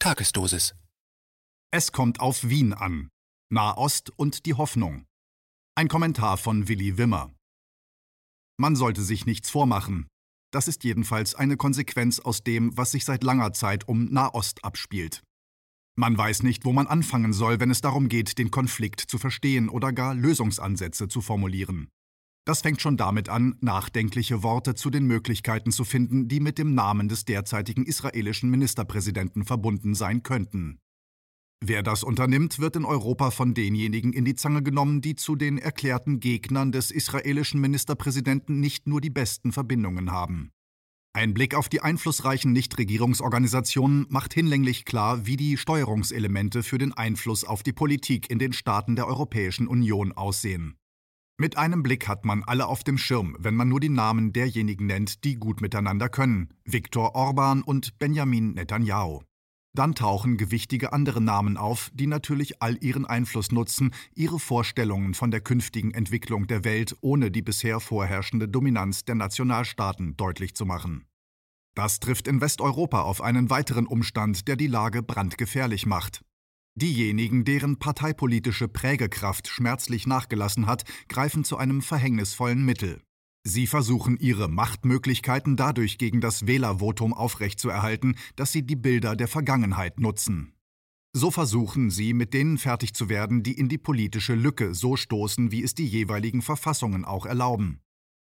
Tagesdosis. Es kommt auf Wien an. Nahost und die Hoffnung. Ein Kommentar von Willi Wimmer. Man sollte sich nichts vormachen. Das ist jedenfalls eine Konsequenz aus dem, was sich seit langer Zeit um Nahost abspielt. Man weiß nicht, wo man anfangen soll, wenn es darum geht, den Konflikt zu verstehen oder gar Lösungsansätze zu formulieren. Das fängt schon damit an, nachdenkliche Worte zu den Möglichkeiten zu finden, die mit dem Namen des derzeitigen israelischen Ministerpräsidenten verbunden sein könnten. Wer das unternimmt, wird in Europa von denjenigen in die Zange genommen, die zu den erklärten Gegnern des israelischen Ministerpräsidenten nicht nur die besten Verbindungen haben. Ein Blick auf die einflussreichen Nichtregierungsorganisationen macht hinlänglich klar, wie die Steuerungselemente für den Einfluss auf die Politik in den Staaten der Europäischen Union aussehen. Mit einem Blick hat man alle auf dem Schirm, wenn man nur die Namen derjenigen nennt, die gut miteinander können, Viktor Orban und Benjamin Netanyahu. Dann tauchen gewichtige andere Namen auf, die natürlich all ihren Einfluss nutzen, ihre Vorstellungen von der künftigen Entwicklung der Welt ohne die bisher vorherrschende Dominanz der Nationalstaaten deutlich zu machen. Das trifft in Westeuropa auf einen weiteren Umstand, der die Lage brandgefährlich macht. Diejenigen, deren parteipolitische Prägekraft schmerzlich nachgelassen hat, greifen zu einem verhängnisvollen Mittel. Sie versuchen ihre Machtmöglichkeiten dadurch gegen das Wählervotum aufrechtzuerhalten, dass sie die Bilder der Vergangenheit nutzen. So versuchen sie, mit denen fertig zu werden, die in die politische Lücke so stoßen, wie es die jeweiligen Verfassungen auch erlauben.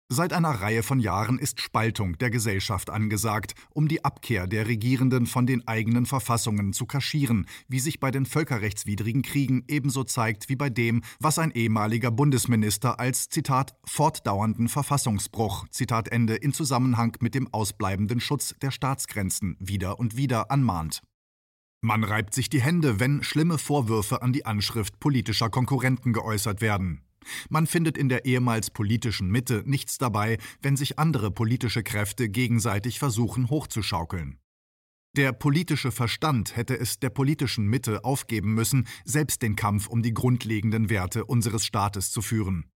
Seit einer Reihe von Jahren ist Spaltung der Gesellschaft angesagt, um die Abkehr der Regierenden von den eigenen Verfassungen zu kaschieren, wie sich bei den völkerrechtswidrigen Kriegen ebenso zeigt wie bei dem, was ein ehemaliger Bundesminister als Zitat fortdauernden Verfassungsbruch Zitat Ende in Zusammenhang mit dem ausbleibenden Schutz der Staatsgrenzen wieder und wieder anmahnt. Man reibt sich die Hände, wenn schlimme Vorwürfe an die Anschrift politischer Konkurrenten geäußert werden. Man findet in der ehemals politischen Mitte nichts dabei, wenn sich andere politische Kräfte gegenseitig versuchen hochzuschaukeln. Der politische Verstand hätte es der politischen Mitte aufgeben müssen, selbst den Kampf um die grundlegenden Werte unseres Staates zu führen.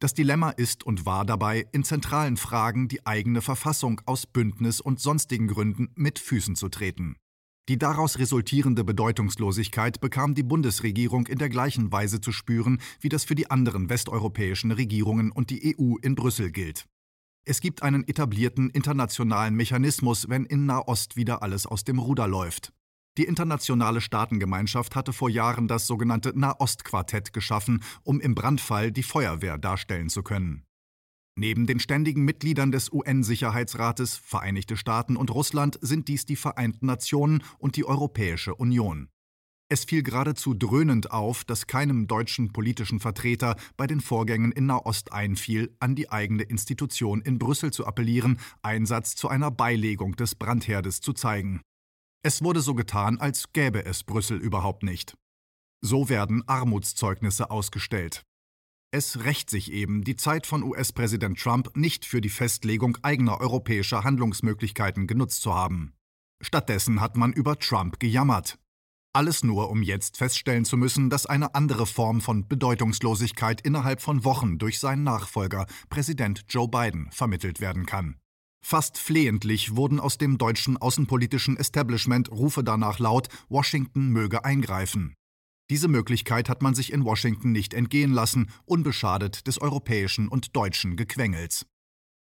Das Dilemma ist und war dabei, in zentralen Fragen die eigene Verfassung aus Bündnis und sonstigen Gründen mit Füßen zu treten. Die daraus resultierende Bedeutungslosigkeit bekam die Bundesregierung in der gleichen Weise zu spüren, wie das für die anderen westeuropäischen Regierungen und die EU in Brüssel gilt. Es gibt einen etablierten internationalen Mechanismus, wenn in Nahost wieder alles aus dem Ruder läuft. Die internationale Staatengemeinschaft hatte vor Jahren das sogenannte Nahost-Quartett geschaffen, um im Brandfall die Feuerwehr darstellen zu können. Neben den ständigen Mitgliedern des UN-Sicherheitsrates, Vereinigte Staaten und Russland sind dies die Vereinten Nationen und die Europäische Union. Es fiel geradezu dröhnend auf, dass keinem deutschen politischen Vertreter bei den Vorgängen in Nahost einfiel, an die eigene Institution in Brüssel zu appellieren, Einsatz zu einer Beilegung des Brandherdes zu zeigen. Es wurde so getan, als gäbe es Brüssel überhaupt nicht. So werden Armutszeugnisse ausgestellt. Es rächt sich eben, die Zeit von US-Präsident Trump nicht für die Festlegung eigener europäischer Handlungsmöglichkeiten genutzt zu haben. Stattdessen hat man über Trump gejammert. Alles nur, um jetzt feststellen zu müssen, dass eine andere Form von Bedeutungslosigkeit innerhalb von Wochen durch seinen Nachfolger, Präsident Joe Biden, vermittelt werden kann. Fast flehentlich wurden aus dem deutschen außenpolitischen Establishment Rufe danach laut, Washington möge eingreifen. Diese Möglichkeit hat man sich in Washington nicht entgehen lassen, unbeschadet des europäischen und deutschen Gequengels.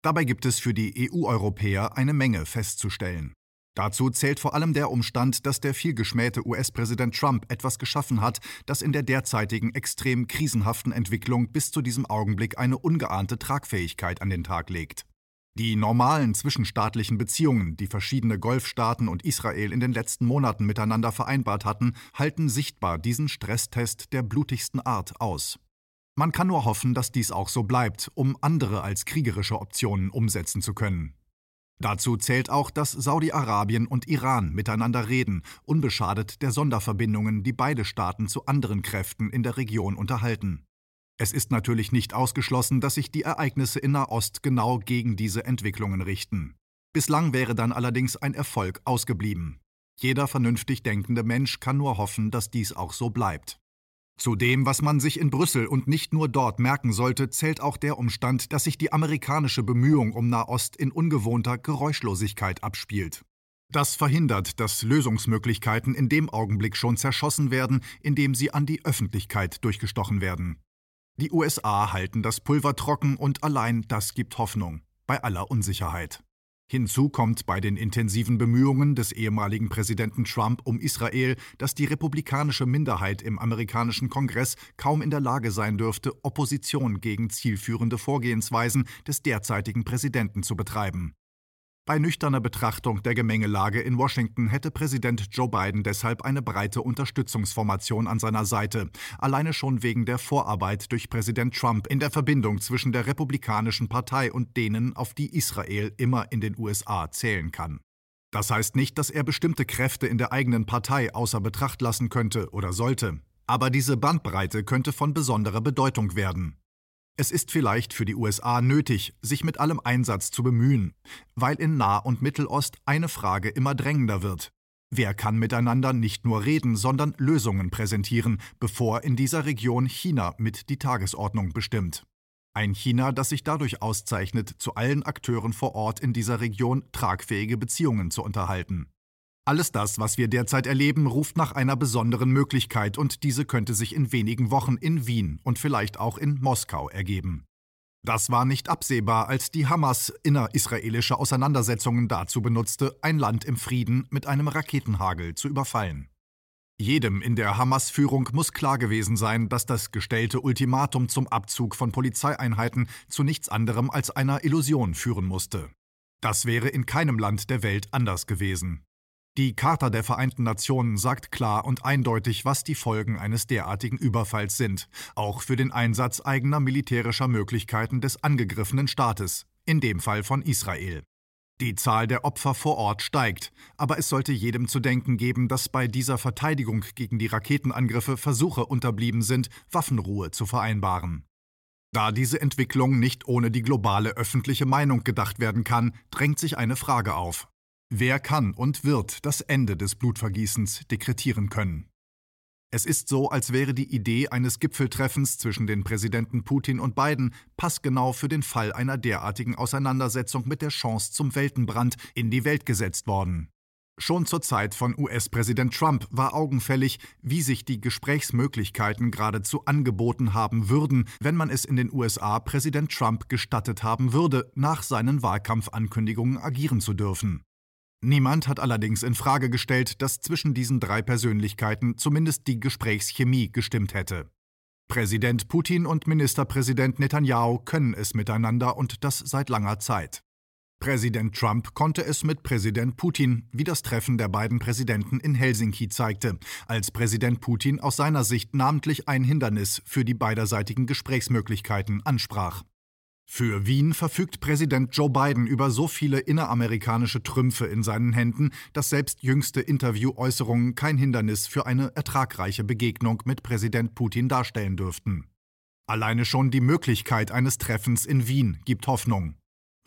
Dabei gibt es für die EU-Europäer eine Menge festzustellen. Dazu zählt vor allem der Umstand, dass der vielgeschmähte US-Präsident Trump etwas geschaffen hat, das in der derzeitigen extrem krisenhaften Entwicklung bis zu diesem Augenblick eine ungeahnte Tragfähigkeit an den Tag legt. Die normalen zwischenstaatlichen Beziehungen, die verschiedene Golfstaaten und Israel in den letzten Monaten miteinander vereinbart hatten, halten sichtbar diesen Stresstest der blutigsten Art aus. Man kann nur hoffen, dass dies auch so bleibt, um andere als kriegerische Optionen umsetzen zu können. Dazu zählt auch, dass Saudi-Arabien und Iran miteinander reden, unbeschadet der Sonderverbindungen, die beide Staaten zu anderen Kräften in der Region unterhalten. Es ist natürlich nicht ausgeschlossen, dass sich die Ereignisse in Nahost genau gegen diese Entwicklungen richten. Bislang wäre dann allerdings ein Erfolg ausgeblieben. Jeder vernünftig denkende Mensch kann nur hoffen, dass dies auch so bleibt. Zu dem, was man sich in Brüssel und nicht nur dort merken sollte, zählt auch der Umstand, dass sich die amerikanische Bemühung um Nahost in ungewohnter Geräuschlosigkeit abspielt. Das verhindert, dass Lösungsmöglichkeiten in dem Augenblick schon zerschossen werden, indem sie an die Öffentlichkeit durchgestochen werden. Die USA halten das Pulver trocken und allein das gibt Hoffnung, bei aller Unsicherheit. Hinzu kommt bei den intensiven Bemühungen des ehemaligen Präsidenten Trump um Israel, dass die republikanische Minderheit im amerikanischen Kongress kaum in der Lage sein dürfte, Opposition gegen zielführende Vorgehensweisen des derzeitigen Präsidenten zu betreiben. Bei nüchterner Betrachtung der Gemengelage in Washington hätte Präsident Joe Biden deshalb eine breite Unterstützungsformation an seiner Seite, alleine schon wegen der Vorarbeit durch Präsident Trump in der Verbindung zwischen der Republikanischen Partei und denen, auf die Israel immer in den USA zählen kann. Das heißt nicht, dass er bestimmte Kräfte in der eigenen Partei außer Betracht lassen könnte oder sollte, aber diese Bandbreite könnte von besonderer Bedeutung werden. Es ist vielleicht für die USA nötig, sich mit allem Einsatz zu bemühen, weil in Nah- und Mittelost eine Frage immer drängender wird. Wer kann miteinander nicht nur reden, sondern Lösungen präsentieren, bevor in dieser Region China mit die Tagesordnung bestimmt? Ein China, das sich dadurch auszeichnet, zu allen Akteuren vor Ort in dieser Region tragfähige Beziehungen zu unterhalten. Alles das, was wir derzeit erleben, ruft nach einer besonderen Möglichkeit und diese könnte sich in wenigen Wochen in Wien und vielleicht auch in Moskau ergeben. Das war nicht absehbar, als die Hamas innerisraelische Auseinandersetzungen dazu benutzte, ein Land im Frieden mit einem Raketenhagel zu überfallen. Jedem in der Hamas-Führung muss klar gewesen sein, dass das gestellte Ultimatum zum Abzug von Polizeieinheiten zu nichts anderem als einer Illusion führen musste. Das wäre in keinem Land der Welt anders gewesen. Die Charta der Vereinten Nationen sagt klar und eindeutig, was die Folgen eines derartigen Überfalls sind, auch für den Einsatz eigener militärischer Möglichkeiten des angegriffenen Staates, in dem Fall von Israel. Die Zahl der Opfer vor Ort steigt, aber es sollte jedem zu denken geben, dass bei dieser Verteidigung gegen die Raketenangriffe Versuche unterblieben sind, Waffenruhe zu vereinbaren. Da diese Entwicklung nicht ohne die globale öffentliche Meinung gedacht werden kann, drängt sich eine Frage auf. Wer kann und wird das Ende des Blutvergießens dekretieren können? Es ist so, als wäre die Idee eines Gipfeltreffens zwischen den Präsidenten Putin und Biden passgenau für den Fall einer derartigen Auseinandersetzung mit der Chance zum Weltenbrand in die Welt gesetzt worden. Schon zur Zeit von US-Präsident Trump war augenfällig, wie sich die Gesprächsmöglichkeiten geradezu angeboten haben würden, wenn man es in den USA Präsident Trump gestattet haben würde, nach seinen Wahlkampfankündigungen agieren zu dürfen. Niemand hat allerdings in Frage gestellt, dass zwischen diesen drei Persönlichkeiten zumindest die Gesprächschemie gestimmt hätte. Präsident Putin und Ministerpräsident Netanyahu können es miteinander und das seit langer Zeit. Präsident Trump konnte es mit Präsident Putin, wie das Treffen der beiden Präsidenten in Helsinki zeigte, als Präsident Putin aus seiner Sicht namentlich ein Hindernis für die beiderseitigen Gesprächsmöglichkeiten ansprach. Für Wien verfügt Präsident Joe Biden über so viele inneramerikanische Trümpfe in seinen Händen, dass selbst jüngste Interviewäußerungen kein Hindernis für eine ertragreiche Begegnung mit Präsident Putin darstellen dürften. Alleine schon die Möglichkeit eines Treffens in Wien gibt Hoffnung.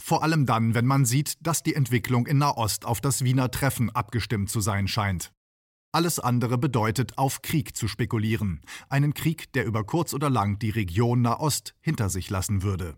Vor allem dann, wenn man sieht, dass die Entwicklung in Nahost auf das Wiener Treffen abgestimmt zu sein scheint. Alles andere bedeutet, auf Krieg zu spekulieren. Einen Krieg, der über kurz oder lang die Region Nahost hinter sich lassen würde.